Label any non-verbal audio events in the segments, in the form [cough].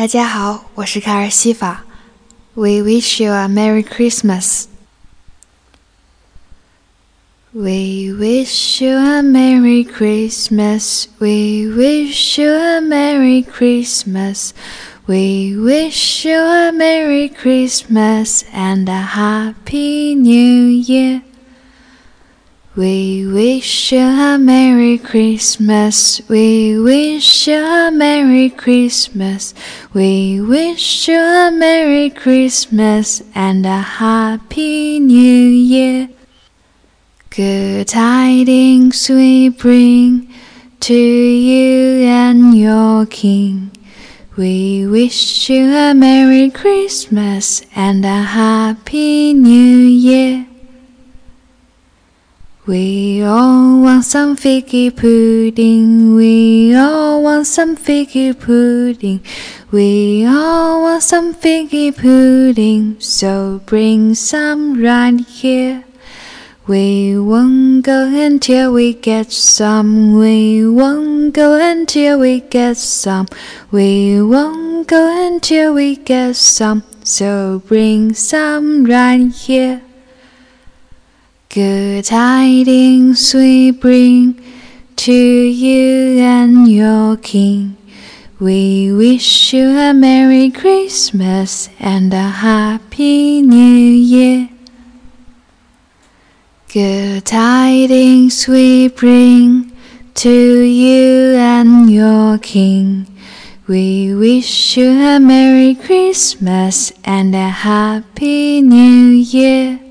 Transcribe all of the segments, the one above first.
大家好，我是卡尔西法。We wish you a Merry Christmas. We wish you a Merry Christmas. We wish you a Merry Christmas. We wish you a Merry Christmas and a Happy New Year. We wish you a Merry Christmas. We wish you a Merry Christmas. We wish you a Merry Christmas and a Happy New Year. Good tidings we bring to you and your King. We wish you a Merry Christmas and a Happy New Year. We all want some figgy pudding. We all want some figgy pudding. We all want some figgy pudding. So bring some right here. We won't go until we get some. We won't go until we get some. We won't go until we get some. So bring some right here. Good tidings we bring to you and your King. We wish you a Merry Christmas and a Happy New Year. Good tidings we bring to you and your King. We wish you a Merry Christmas and a Happy New Year.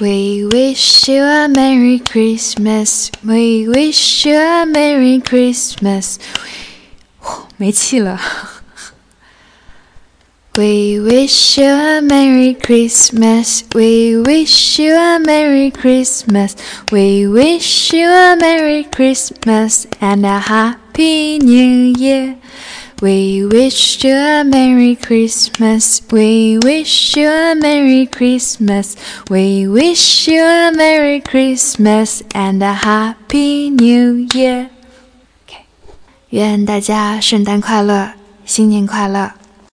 We wish you a Merry Christmas. We wish you a Merry Christmas. 没气了。We wish [laughs] you a Merry Christmas. We wish you a Merry Christmas. We wish you a Merry Christmas and a Happy New Year. We wish you a Merry Christmas. We wish you a Merry Christmas. We wish you a Merry Christmas and a Happy New Year. 愿大家圣诞快乐，新年快乐。